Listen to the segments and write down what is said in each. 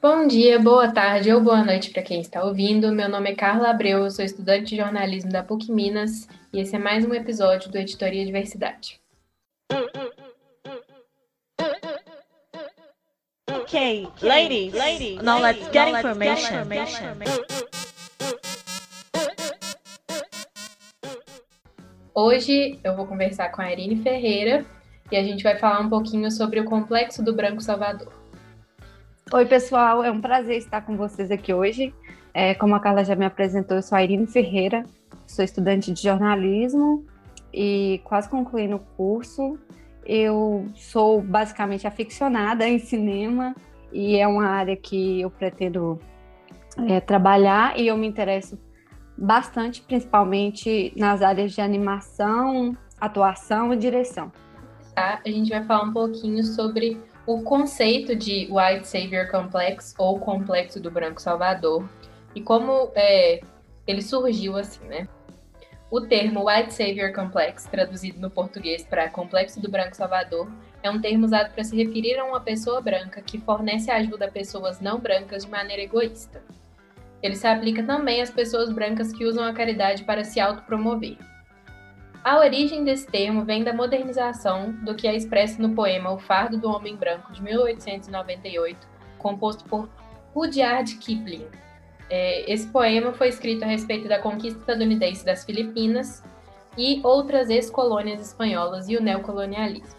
Bom dia, boa tarde ou boa noite para quem está ouvindo. Meu nome é Carla Abreu, eu sou estudante de jornalismo da PUC Minas e esse é mais um episódio do Editoria Diversidade. Okay, ladies, ladies, now let's get information. Hoje eu vou conversar com a Irine Ferreira e a gente vai falar um pouquinho sobre o Complexo do Branco Salvador. Oi, pessoal, é um prazer estar com vocês aqui hoje. É, como a Carla já me apresentou, eu sou a Irine Ferreira, sou estudante de jornalismo e quase concluindo o curso. Eu sou basicamente aficionada em cinema e é uma área que eu pretendo é, trabalhar e eu me interesso bastante, principalmente nas áreas de animação, atuação e direção. Tá, a gente vai falar um pouquinho sobre o conceito de White Savior Complex ou Complexo do Branco Salvador e como é, ele surgiu assim, né? O termo White Savior Complex, traduzido no português para Complexo do Branco Salvador, é um termo usado para se referir a uma pessoa branca que fornece ajuda a pessoas não brancas de maneira egoísta. Ele se aplica também às pessoas brancas que usam a caridade para se autopromover. A origem desse termo vem da modernização do que é expresso no poema O Fardo do Homem Branco, de 1898, composto por Rudyard Kipling. É, esse poema foi escrito a respeito da conquista estadunidense das Filipinas e outras ex-colônias espanholas e o neocolonialismo.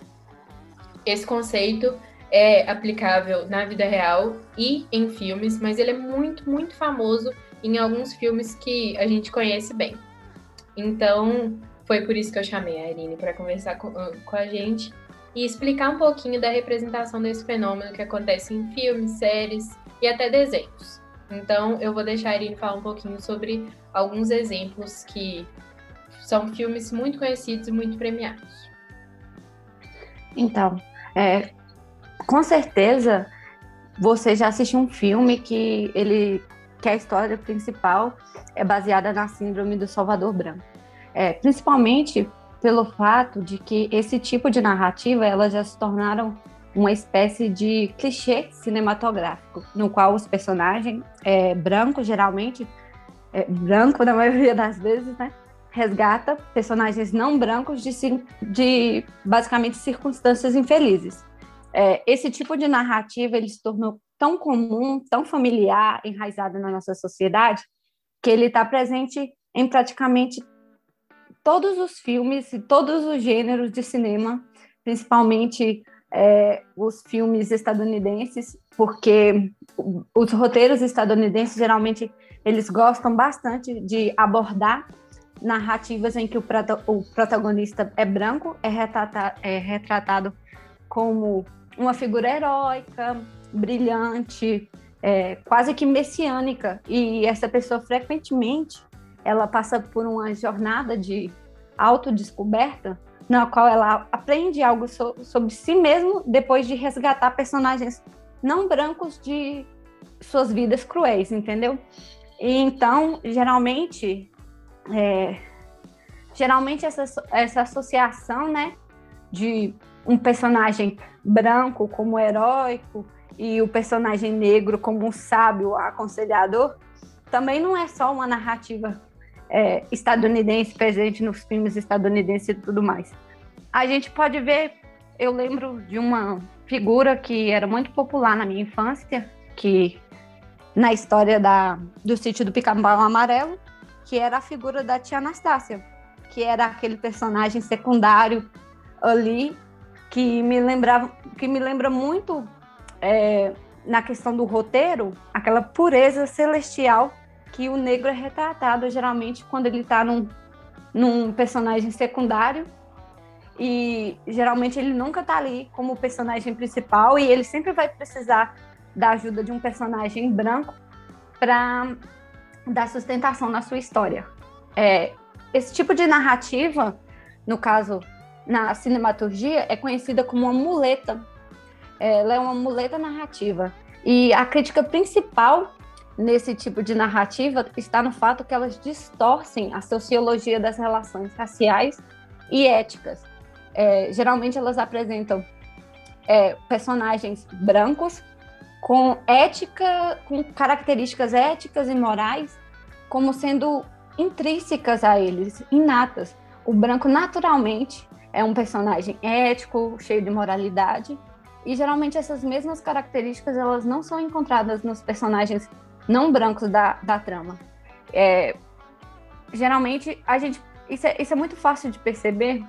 Esse conceito é aplicável na vida real e em filmes, mas ele é muito, muito famoso em alguns filmes que a gente conhece bem. Então, foi por isso que eu chamei a Irine para conversar com, ah, com a gente e explicar um pouquinho da representação desse fenômeno que acontece em filmes, séries e até desenhos. Então, eu vou deixar a Irine falar um pouquinho sobre alguns exemplos que são filmes muito conhecidos e muito premiados. Então, é, com certeza você já assistiu um filme que ele que a história principal é baseada na síndrome do Salvador Branco é, principalmente pelo fato de que esse tipo de narrativa elas já se tornaram uma espécie de clichê cinematográfico, no qual os personagens é, brancos, geralmente, é, branco na maioria das vezes, né, resgata personagens não brancos de, de basicamente circunstâncias infelizes. É, esse tipo de narrativa ele se tornou tão comum, tão familiar, enraizado na nossa sociedade, que ele está presente em praticamente todos os filmes e todos os gêneros de cinema, principalmente é, os filmes estadunidenses, porque os roteiros estadunidenses geralmente eles gostam bastante de abordar narrativas em que o, o protagonista é branco, é, é retratado como uma figura heróica, brilhante, é, quase que messiânica, e essa pessoa frequentemente ela passa por uma jornada de autodescoberta, na qual ela aprende algo so sobre si mesmo depois de resgatar personagens não brancos de suas vidas cruéis, entendeu? E então, geralmente, é, geralmente essa, essa associação, né, de um personagem branco como heróico e o personagem negro como um sábio aconselhador, também não é só uma narrativa é, estadunidense presente nos filmes estadunidenses e tudo mais. A gente pode ver, eu lembro de uma figura que era muito popular na minha infância, que na história da, do sítio do Pica-Pau Amarelo, que era a figura da tia Anastácia, que era aquele personagem secundário ali que me lembrava, que me lembra muito é, na questão do roteiro, aquela pureza celestial que o negro é retratado geralmente quando ele está num, num personagem secundário e geralmente ele nunca está ali como personagem principal e ele sempre vai precisar da ajuda de um personagem branco para dar sustentação na sua história. É, esse tipo de narrativa, no caso na cinematurgia, é conhecida como uma muleta. Ela é uma muleta narrativa. E a crítica principal nesse tipo de narrativa está no fato que elas distorcem a sociologia das relações raciais e éticas. É, geralmente elas apresentam é, personagens brancos com ética, com características éticas e morais como sendo intrínsecas a eles, inatas. O branco naturalmente é um personagem ético, cheio de moralidade, e geralmente essas mesmas características elas não são encontradas nos personagens não brancos da, da trama. É, geralmente a gente isso é, isso é muito fácil de perceber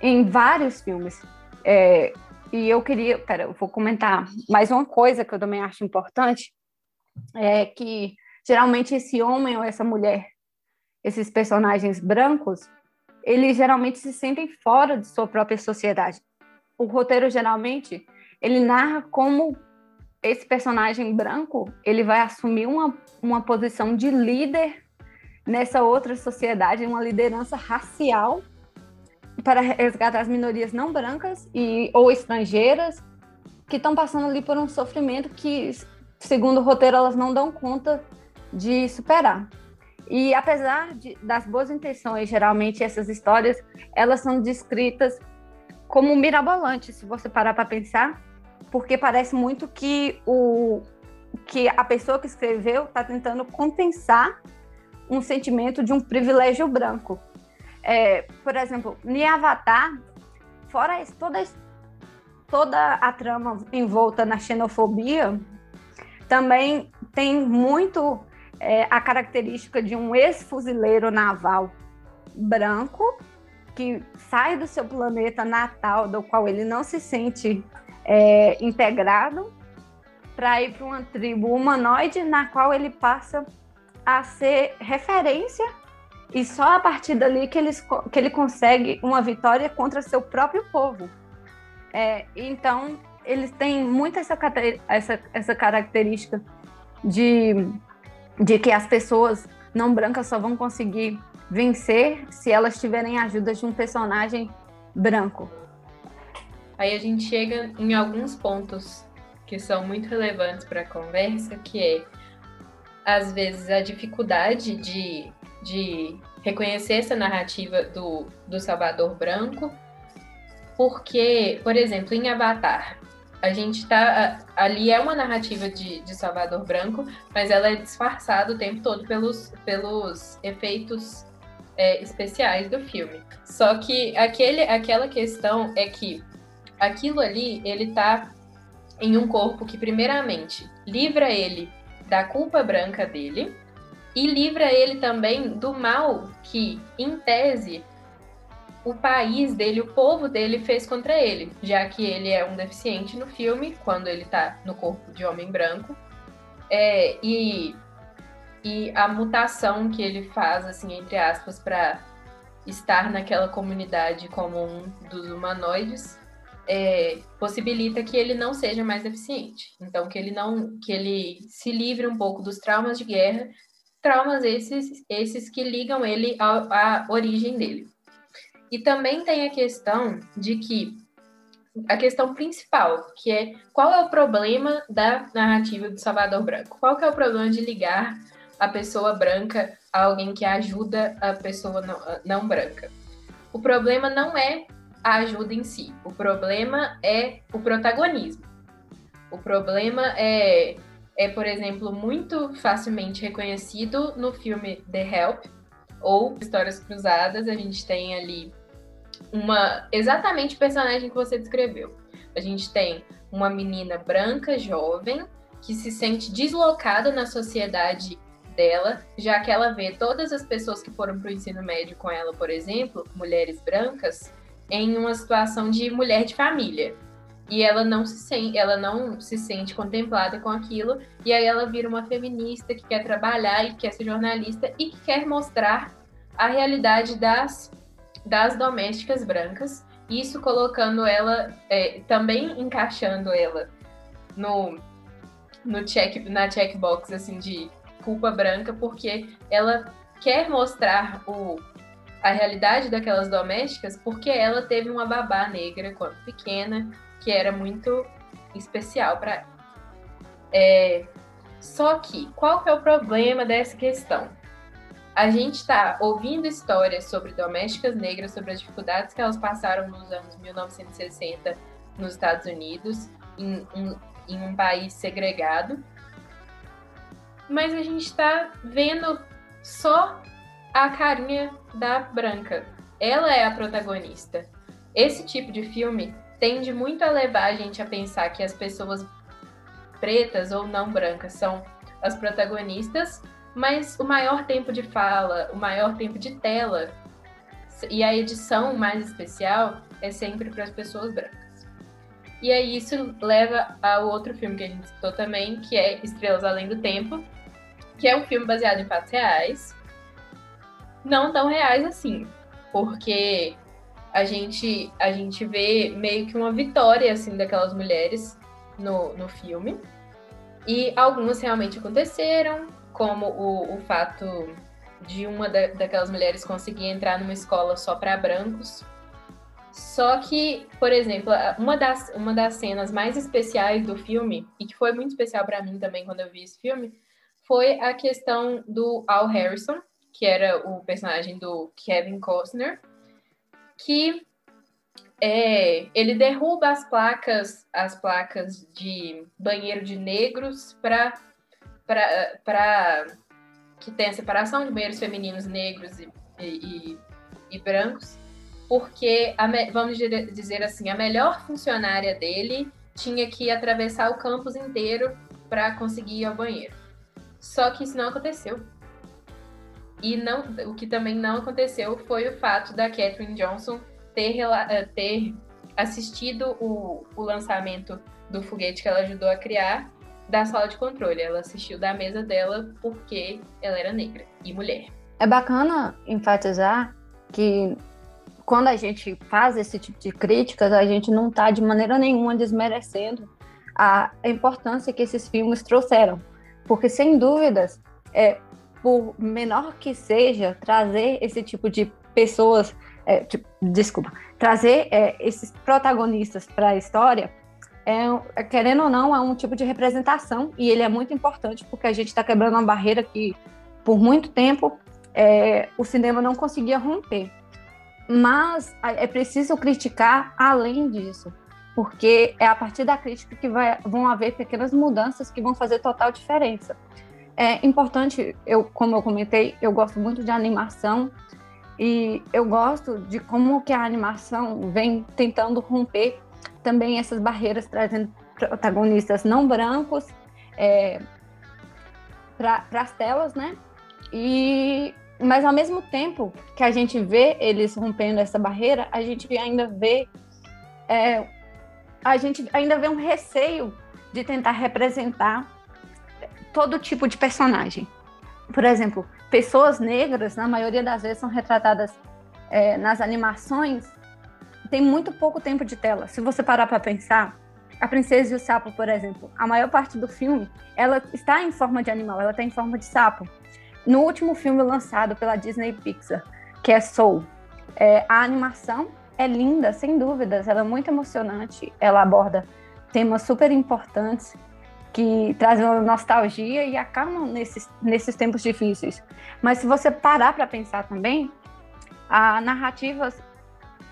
em vários filmes. É, e eu queria, pera, eu vou comentar mais uma coisa que eu também acho importante, é que geralmente esse homem ou essa mulher, esses personagens brancos, eles geralmente se sentem fora de sua própria sociedade. O roteiro geralmente ele narra como esse personagem branco ele vai assumir uma, uma posição de líder nessa outra sociedade, uma liderança racial para resgatar as minorias não brancas e ou estrangeiras que estão passando ali por um sofrimento que, segundo o roteiro, elas não dão conta de superar. E apesar de, das boas intenções, geralmente essas histórias elas são descritas como mirabolantes, se você parar para pensar, porque parece muito que o que a pessoa que escreveu está tentando compensar um sentimento de um privilégio branco. É, por exemplo, em Avatar, fora isso, toda, toda a trama envolta na xenofobia, também tem muito é, a característica de um ex-fuzileiro naval branco que sai do seu planeta natal, do qual ele não se sente é, integrado, para ir para uma tribo humanoide na qual ele passa a ser referência e só a partir dali que, eles, que ele consegue uma vitória contra seu próprio povo. É, então, eles têm muito essa, essa, essa característica de, de que as pessoas não brancas só vão conseguir vencer se elas tiverem a ajuda de um personagem branco. Aí a gente chega em alguns pontos que são muito relevantes para a conversa, que é às vezes a dificuldade de, de reconhecer essa narrativa do, do Salvador Branco, porque, por exemplo, em Avatar, a gente tá. Ali é uma narrativa de, de Salvador Branco, mas ela é disfarçada o tempo todo pelos, pelos efeitos é, especiais do filme. Só que aquele, aquela questão é que aquilo ali, ele tá em um corpo que, primeiramente, livra ele da culpa branca dele e livra ele também do mal que, em tese, o país dele, o povo dele fez contra ele, já que ele é um deficiente no filme, quando ele tá no corpo de homem branco. É, e, e a mutação que ele faz, assim, entre aspas, para estar naquela comunidade como um dos humanoides é, possibilita que ele não seja mais deficiente. Então, que ele não, que ele se livre um pouco dos traumas de guerra, traumas esses, esses que ligam ele à, à origem dele. E também tem a questão de que a questão principal, que é qual é o problema da narrativa do Salvador Branco? Qual que é o problema de ligar a pessoa branca a alguém que ajuda a pessoa não, não branca? O problema não é a ajuda em si. O problema é o protagonismo. O problema é, é, por exemplo, muito facilmente reconhecido no filme The Help ou Histórias Cruzadas. A gente tem ali uma exatamente o personagem que você descreveu. A gente tem uma menina branca, jovem, que se sente deslocada na sociedade dela, já que ela vê todas as pessoas que foram para o ensino médio com ela, por exemplo, mulheres brancas, em uma situação de mulher de família. E ela não se sente, ela não se sente contemplada com aquilo, e aí ela vira uma feminista que quer trabalhar e quer ser jornalista e que quer mostrar a realidade das, das domésticas brancas, isso colocando ela, é, também encaixando ela no, no check, na checkbox assim, de culpa branca, porque ela quer mostrar o, a realidade daquelas domésticas porque ela teve uma babá negra quando pequena, que era muito especial para ela. É, só que, qual que é o problema dessa questão? A gente está ouvindo histórias sobre domésticas negras, sobre as dificuldades que elas passaram nos anos 1960 nos Estados Unidos, em em um país segregado. Mas a gente está vendo só a carinha da branca. Ela é a protagonista. Esse tipo de filme tende muito a levar a gente a pensar que as pessoas pretas ou não brancas são as protagonistas, mas o maior tempo de fala, o maior tempo de tela e a edição mais especial é sempre para as pessoas brancas. E aí isso leva ao outro filme que a gente citou também, que é Estrelas Além do Tempo, que é um filme baseado em fatos reais, não tão reais assim, porque a gente a gente vê meio que uma vitória assim daquelas mulheres no, no filme. E algumas realmente aconteceram, como o, o fato de uma da, daquelas mulheres conseguir entrar numa escola só para brancos. Só que, por exemplo, uma das, uma das cenas mais especiais do filme, e que foi muito especial para mim também quando eu vi esse filme, foi a questão do Al Harrison, que era o personagem do Kevin Costner, que é, ele derruba as placas, as placas de banheiro de negros para para que tem a separação de banheiros femininos negros e, e, e brancos, porque, a, vamos dizer assim, a melhor funcionária dele tinha que atravessar o campus inteiro para conseguir ir ao banheiro. Só que isso não aconteceu. E não, o que também não aconteceu foi o fato da Catherine Johnson ter, eh, ter assistido o, o lançamento do foguete que ela ajudou a criar da sala de controle. Ela assistiu da mesa dela porque ela era negra e mulher. É bacana enfatizar que quando a gente faz esse tipo de críticas, a gente não está de maneira nenhuma desmerecendo a importância que esses filmes trouxeram. Porque, sem dúvidas, é, por menor que seja, trazer esse tipo de pessoas, é, tipo, desculpa, trazer é, esses protagonistas para a história é, é, querendo ou não, é um tipo de representação e ele é muito importante porque a gente está quebrando uma barreira que, por muito tempo, é, o cinema não conseguia romper. Mas é preciso criticar além disso, porque é a partir da crítica que vai, vão haver pequenas mudanças que vão fazer total diferença. É importante, eu, como eu comentei, eu gosto muito de animação e eu gosto de como que a animação vem tentando romper também essas barreiras trazendo protagonistas não brancos é, para as telas, né? E mas ao mesmo tempo que a gente vê eles rompendo essa barreira, a gente ainda vê é, a gente ainda vê um receio de tentar representar todo tipo de personagem. Por exemplo, pessoas negras, na maioria das vezes, são retratadas é, nas animações tem muito pouco tempo de tela. Se você parar para pensar, a Princesa e o Sapo, por exemplo, a maior parte do filme, ela está em forma de animal, ela está em forma de sapo. No último filme lançado pela Disney Pixar, que é Soul, é, a animação é linda, sem dúvidas, ela é muito emocionante, ela aborda temas super importantes que trazem nostalgia e acalmam nesses, nesses tempos difíceis. Mas se você parar para pensar também, a narrativa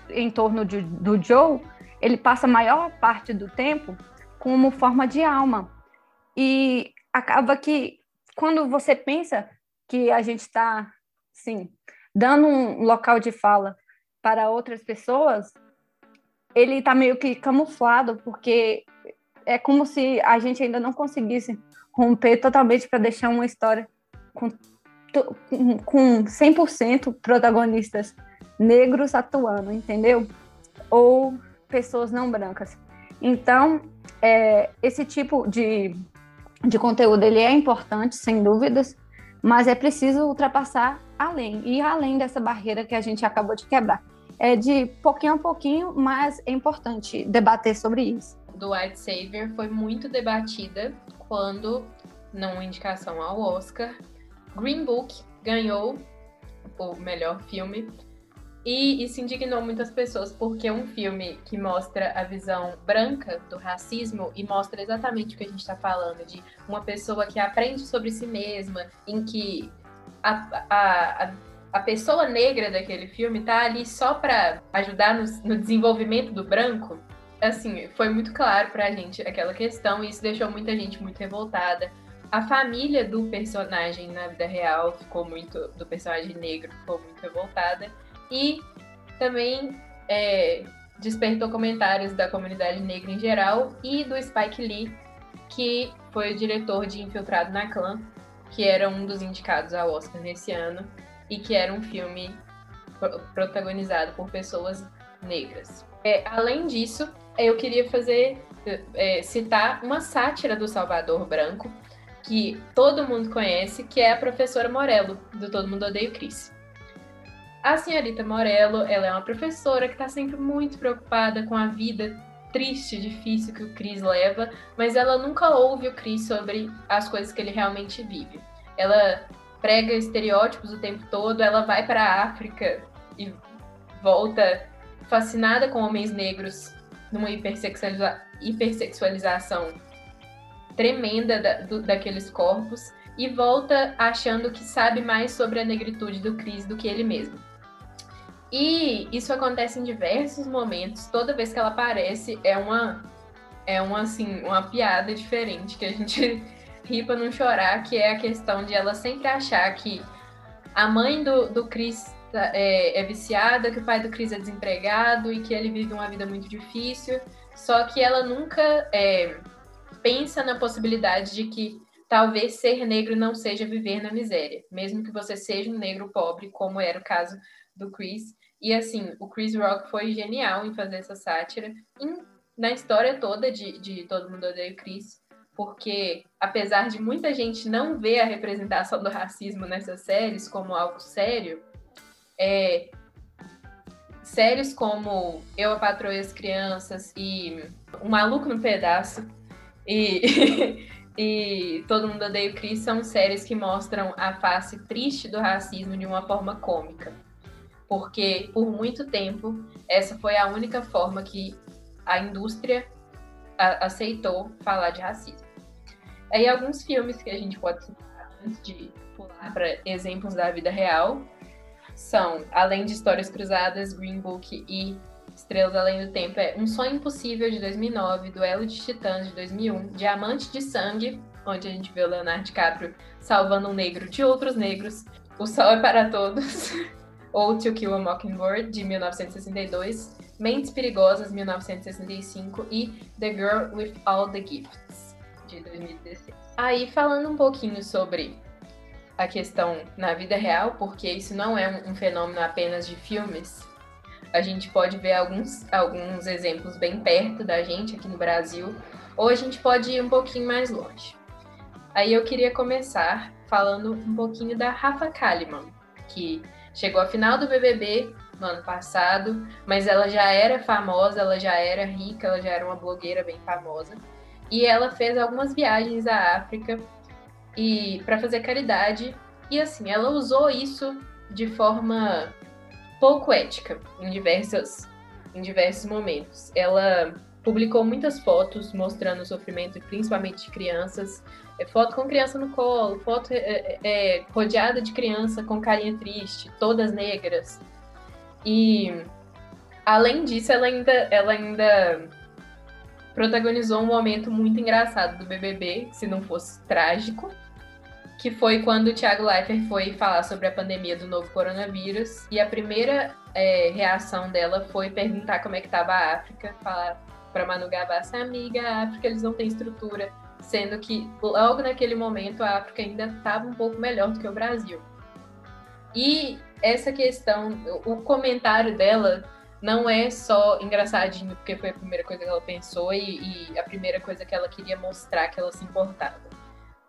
em torno de, do Joe, ele passa a maior parte do tempo como forma de alma. E acaba que, quando você pensa que a gente está, sim, dando um local de fala para outras pessoas, ele está meio que camuflado, porque é como se a gente ainda não conseguisse romper totalmente para deixar uma história com, com 100% protagonistas negros atuando, entendeu? Ou pessoas não brancas. Então, é, esse tipo de, de conteúdo ele é importante, sem dúvidas, mas é preciso ultrapassar além, e além dessa barreira que a gente acabou de quebrar. É de pouquinho a pouquinho, mas é importante debater sobre isso. Do White Savior foi muito debatida quando, numa indicação ao Oscar, Green Book ganhou o melhor filme e isso indignou muitas pessoas, porque um filme que mostra a visão branca do racismo e mostra exatamente o que a gente está falando, de uma pessoa que aprende sobre si mesma, em que a, a, a pessoa negra daquele filme está ali só para ajudar no, no, desenvolvimento do branco, assim, foi muito claro pra gente aquela questão e isso deixou muita gente muito revoltada. A família do personagem na vida real ficou muito, do personagem negro ficou muito revoltada e também é, despertou comentários da comunidade negra em geral e do Spike Lee, que foi o diretor de Infiltrado na Clã, que era um dos indicados ao Oscar nesse ano e que era um filme protagonizado por pessoas negras. É, além disso, eu queria fazer é, citar uma sátira do Salvador Branco que todo mundo conhece, que é a professora Morello do Todo Mundo Odeia o Cris. A senhorita Morello, ela é uma professora que está sempre muito preocupada com a vida triste, difícil que o Chris leva, mas ela nunca ouve o Chris sobre as coisas que ele realmente vive. Ela prega estereótipos o tempo todo, ela vai para a África e volta fascinada com homens negros numa hipersexualiza hipersexualização tremenda da, do, daqueles corpos e volta achando que sabe mais sobre a negritude do Chris do que ele mesmo. E isso acontece em diversos momentos. Toda vez que ela aparece, é uma é uma assim, uma piada diferente que a gente ri pra não chorar, que é a questão de ela sempre achar que a mãe do, do Chris é, é viciada, que o pai do Chris é desempregado e que ele vive uma vida muito difícil. Só que ela nunca é, pensa na possibilidade de que talvez ser negro não seja viver na miséria, mesmo que você seja um negro pobre, como era o caso do Chris. E assim, o Chris Rock foi genial em fazer essa sátira em, na história toda de, de Todo Mundo Odeia o Chris, porque apesar de muita gente não ver a representação do racismo nessas séries como algo sério, é, séries como Eu, a Patroa e as Crianças e O Maluco no Pedaço e, e Todo Mundo Odeia o Chris são séries que mostram a face triste do racismo de uma forma cômica porque por muito tempo essa foi a única forma que a indústria aceitou falar de racismo. Aí alguns filmes que a gente pode citar antes de pular para exemplos da vida real são, além de Histórias Cruzadas, Green Book e Estrelas Além do Tempo, é Um Sonho Impossível de 2009, Duelo de Titãs de 2001, Diamante de Sangue, onde a gente vê o Leonardo DiCaprio salvando um negro de outros negros, O Sol é para Todos, ou To Kill a Mockingbird, de 1962, Mentes Perigosas, 1965 e The Girl with All the Gifts, de 2016. Aí, falando um pouquinho sobre a questão na vida real, porque isso não é um, fenômeno apenas de filmes, a gente pode ver alguns, alguns exemplos bem perto da gente aqui no Brasil, ou a gente pode ir um pouquinho mais longe. Aí eu queria começar falando um pouquinho da Rafa Kalimann, que Chegou à final do BBB no ano passado, mas ela já era famosa, ela já era rica, ela já era uma blogueira bem famosa. E ela fez algumas viagens à África e para fazer caridade. E assim, ela usou isso de forma pouco ética em diversos, em diversos momentos. Ela publicou muitas fotos mostrando o sofrimento, principalmente de crianças, é foto com criança no colo, foto é, é, é, rodeada de criança com carinha triste, todas negras. E além disso, ela ainda, ela ainda protagonizou um momento muito engraçado do BBB, se não fosse trágico, que foi quando o Thiago Leifert foi falar sobre a pandemia do novo coronavírus e a primeira é, reação dela foi perguntar como é que estava a África, falar para Manu Gavassi, amiga, a África eles não têm estrutura sendo que logo naquele momento a África ainda estava um pouco melhor do que o Brasil. E essa questão, o comentário dela não é só engraçadinho, porque foi a primeira coisa que ela pensou e, e a primeira coisa que ela queria mostrar que ela se importava.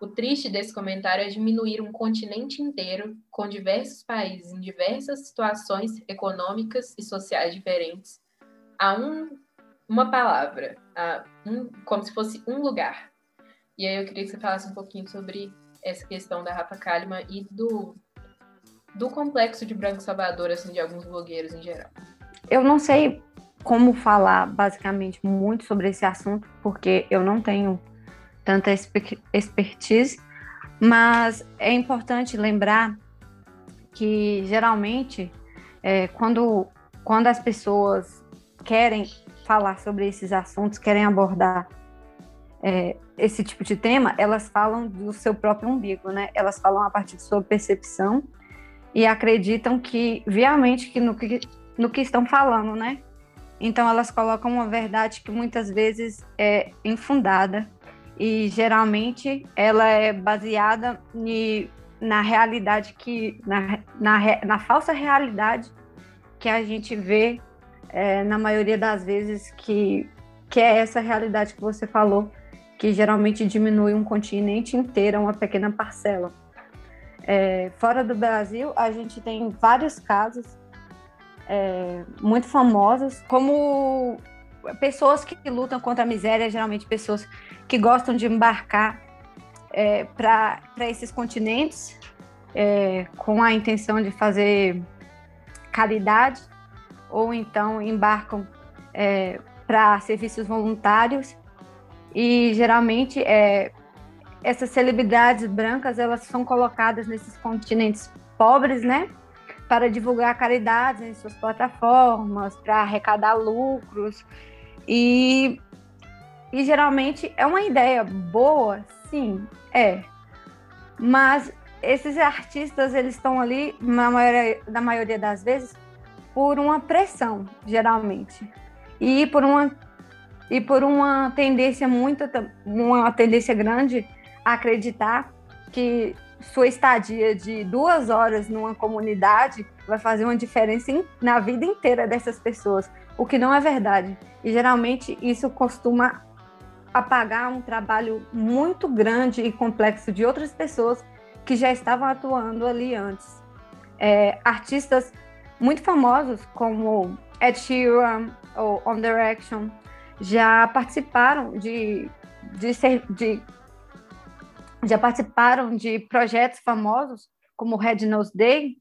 O triste desse comentário é diminuir um continente inteiro, com diversos países em diversas situações econômicas e sociais diferentes, a um, uma palavra, a um, como se fosse um lugar. E aí eu queria que você falasse um pouquinho sobre essa questão da Rafa Kalimann e do, do complexo de Branco Salvador, assim, de alguns blogueiros em geral. Eu não sei como falar basicamente muito sobre esse assunto, porque eu não tenho tanta expertise, mas é importante lembrar que geralmente é, quando, quando as pessoas querem falar sobre esses assuntos, querem abordar é, esse tipo de tema, elas falam do seu próprio umbigo, né? Elas falam a partir de sua percepção e acreditam que, viamente, que no que, no que estão falando, né? Então, elas colocam uma verdade que muitas vezes é infundada e geralmente ela é baseada em, na realidade que, na, na, na falsa realidade que a gente vê é, na maioria das vezes que, que é essa realidade que você falou, que geralmente diminui um continente inteiro, uma pequena parcela. É, fora do Brasil, a gente tem vários casos é, muito famosos, como pessoas que lutam contra a miséria, geralmente pessoas que gostam de embarcar é, para esses continentes é, com a intenção de fazer caridade ou então embarcam é, para serviços voluntários. E geralmente é, essas celebridades brancas elas são colocadas nesses continentes pobres, né, para divulgar caridades em suas plataformas, para arrecadar lucros e e geralmente é uma ideia boa, sim, é, mas esses artistas eles estão ali na maioria, na maioria das vezes por uma pressão, geralmente, e por uma e por uma tendência muito uma tendência grande a acreditar que sua estadia de duas horas numa comunidade vai fazer uma diferença na vida inteira dessas pessoas, o que não é verdade. E geralmente isso costuma apagar um trabalho muito grande e complexo de outras pessoas que já estavam atuando ali antes. É, artistas muito famosos como Ed Sheeran ou One Direction já participaram de, de, ser, de já participaram de projetos famosos como Red Nose Day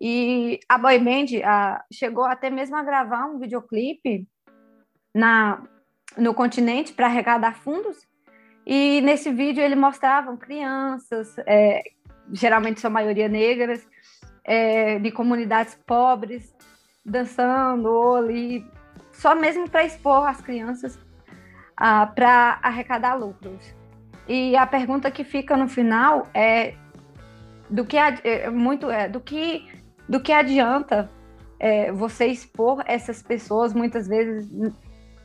e a boy band chegou até mesmo a gravar um videoclipe na no continente para arrecadar fundos e nesse vídeo ele mostravam crianças é, geralmente sua maioria negras é, de comunidades pobres dançando ali, só mesmo para expor as crianças para arrecadar lucros. E a pergunta que fica no final é do que é, muito é do que do que adianta é, você expor essas pessoas muitas vezes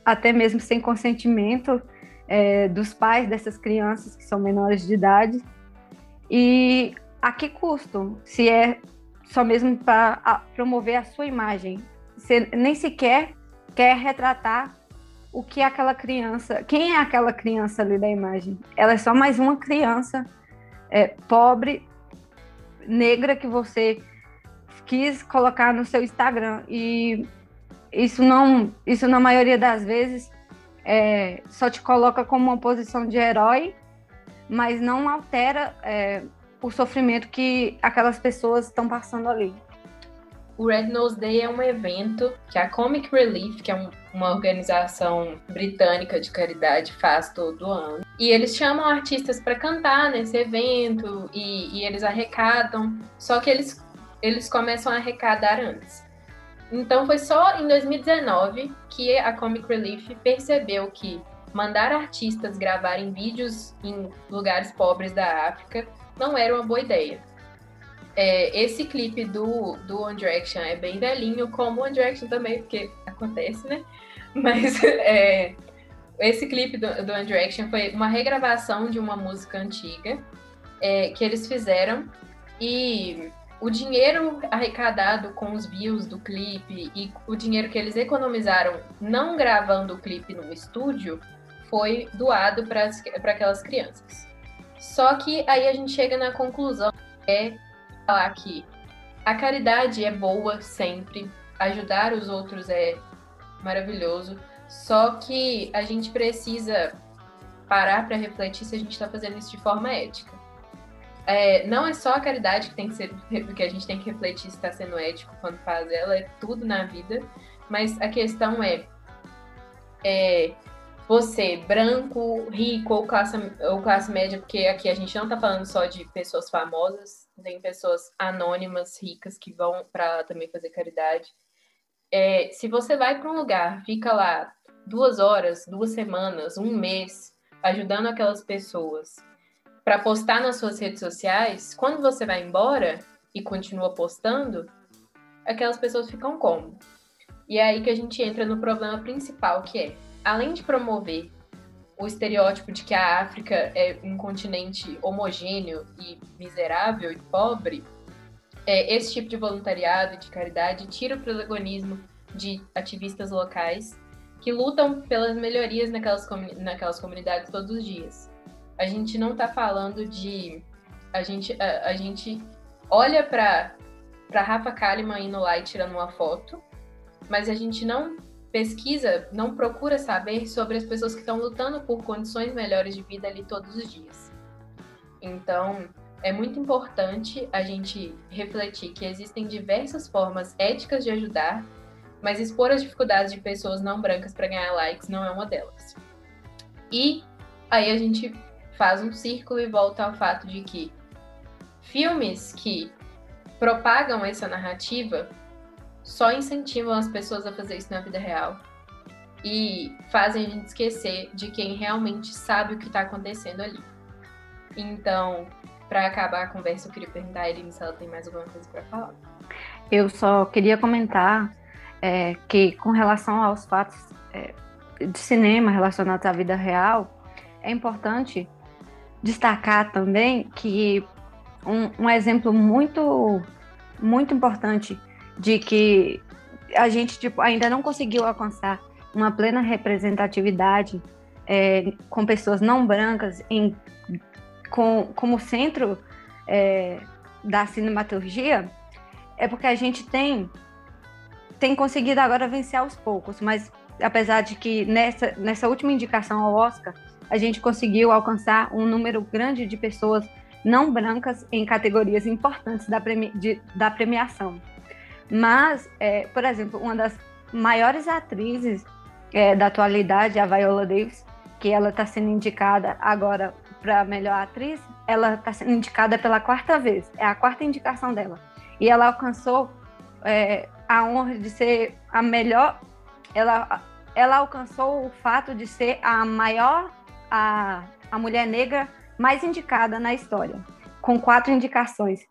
até mesmo sem consentimento é, dos pais dessas crianças que são menores de idade e a que custo? Se é só mesmo para promover a sua imagem. Você nem sequer quer retratar o que aquela criança, quem é aquela criança ali da imagem. Ela é só mais uma criança é, pobre, negra que você quis colocar no seu Instagram e isso não, isso na maioria das vezes é, só te coloca como uma posição de herói, mas não altera é, o sofrimento que aquelas pessoas estão passando ali. O Red Nose Day é um evento que a Comic Relief, que é um, uma organização britânica de caridade, faz todo ano. E eles chamam artistas para cantar nesse evento e, e, eles arrecadam, só que eles, eles começam a arrecadar antes. Então foi só em 2019 que a Comic Relief percebeu que mandar artistas gravarem vídeos em lugares pobres da África não era uma boa ideia. É, esse clipe do, do One Direction é bem velhinho, como One Direction também, porque acontece, né? Mas é, esse clipe do, do One Direction foi uma regravação de uma música antiga é, que eles fizeram e o dinheiro arrecadado com os views do clipe e o dinheiro que eles economizaram não gravando o clipe no estúdio foi doado para aquelas crianças. Só que aí a gente chega na conclusão é falar que a caridade é boa sempre, ajudar os outros é maravilhoso, só que a gente precisa parar para refletir se a gente está fazendo isso de forma ética. É, não é só a caridade que tem que ser, que a gente tem que refletir se está sendo ético quando faz ela, é tudo na vida, mas a questão é, é você, branco, rico ou classe, ou classe média, porque aqui a gente não está falando só de pessoas famosas, tem pessoas anônimas, ricas, que vão para também fazer caridade. É, se você vai para um lugar, fica lá duas horas, duas semanas, um mês, ajudando aquelas pessoas para postar nas suas redes sociais, quando você vai embora e continua postando, aquelas pessoas ficam como? E é aí que a gente entra no problema principal, que é, além de promover o estereótipo de que a África é um continente homogêneo e miserável e pobre, é, esse tipo de voluntariado e de caridade tira o protagonismo de ativistas locais que lutam pelas melhorias naquelas, naquelas comunidades todos os dias. A gente não está falando de. A gente, a, a gente olha para Rafa Kalimann indo lá e tirando uma foto, mas a gente não pesquisa, não procura saber sobre as pessoas que estão lutando por condições melhores de vida ali todos os dias. Então, é muito importante a gente refletir que existem diversas formas éticas de ajudar, mas expor as dificuldades de pessoas não brancas para ganhar likes não é uma delas. E aí a gente faz um círculo e volta ao fato de que filmes que propagam essa narrativa só incentivam as pessoas a fazer isso na vida real e fazem a gente esquecer de quem realmente sabe o que está acontecendo ali. Então, para acabar a conversa, eu queria perguntar a Irine se ela tem mais alguma coisa para falar. Eu só queria comentar é, que, com relação aos fatos é, de cinema relacionados à vida real, é importante destacar também que um, um exemplo muito, muito importante de que a gente tipo, ainda não conseguiu alcançar uma plena representatividade é, com pessoas não brancas em com, como centro é, da cinematurgia, é porque a gente tem, tem conseguido agora vencer aos poucos, mas apesar de que nessa, nessa última indicação ao Oscar, a gente conseguiu alcançar um número grande de pessoas não brancas em categorias importantes da, premi de, da premiação. Mas, é, por exemplo, uma das maiores atrizes é, da atualidade, a Viola Davis, que ela está sendo indicada agora para melhor atriz, ela está sendo indicada pela quarta vez. É a quarta indicação dela. E ela alcançou é, a honra de ser a melhor. Ela, ela alcançou o fato de ser a maior, a, a mulher negra mais indicada na história, com quatro indicações.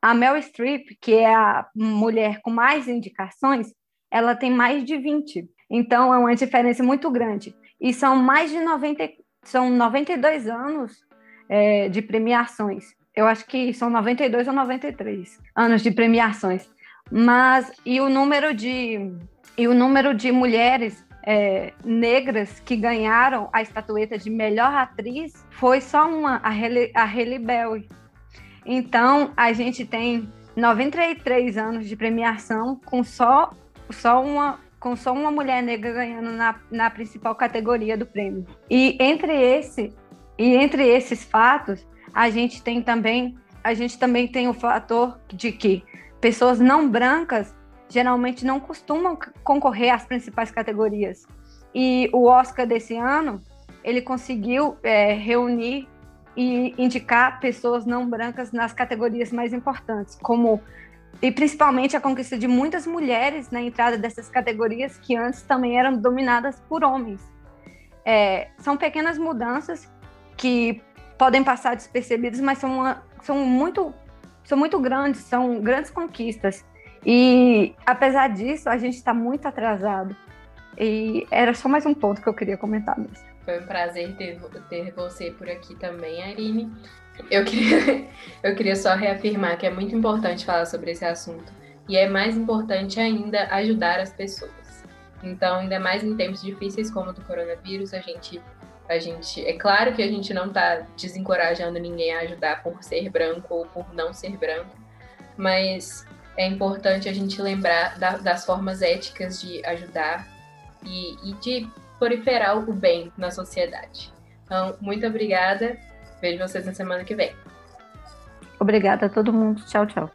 A Mel Streep, que é a mulher com mais indicações, ela tem mais de 20. Então é uma diferença muito grande. E são mais de 90, são 92 anos é, de premiações. Eu acho que são 92 ou 93 anos de premiações. Mas e o número de e o número de mulheres é, negras que ganharam a estatueta de melhor atriz foi só uma, a Halle, a Berry. Então, a gente tem 93 anos de premiação com só, só uma, com só uma mulher negra ganhando na, na principal categoria do prêmio. E entre esse e entre esses fatos, a gente tem também a gente também tem o fator de que pessoas não brancas geralmente não costumam concorrer às principais categorias. E o Oscar desse ano ele conseguiu é, reunir e indicar pessoas não brancas nas categorias mais importantes, como e principalmente a conquista de muitas mulheres na entrada dessas categorias que antes também eram dominadas por homens. É, são pequenas mudanças que podem passar despercebidas, mas são, uma, são, muito, são muito grandes, são grandes conquistas. E apesar disso, a gente está muito atrasado. E era só mais um ponto que eu queria comentar mesmo. Foi um prazer ter, ter você por aqui também, Arine. Eu queria, eu queria só reafirmar que é muito importante falar sobre esse assunto. E é mais importante ainda ajudar as pessoas. Então, ainda mais em tempos difíceis como o do coronavírus, a gente, a gente. É claro que a gente não está desencorajando ninguém a ajudar por ser branco ou por não ser branco, mas é importante a gente lembrar da, das formas éticas de ajudar e, e de proliferar o bem na sociedade. Então, muito obrigada Vejo vocês na semana que vem. Obrigada a todo mundo. Tchau, tchau.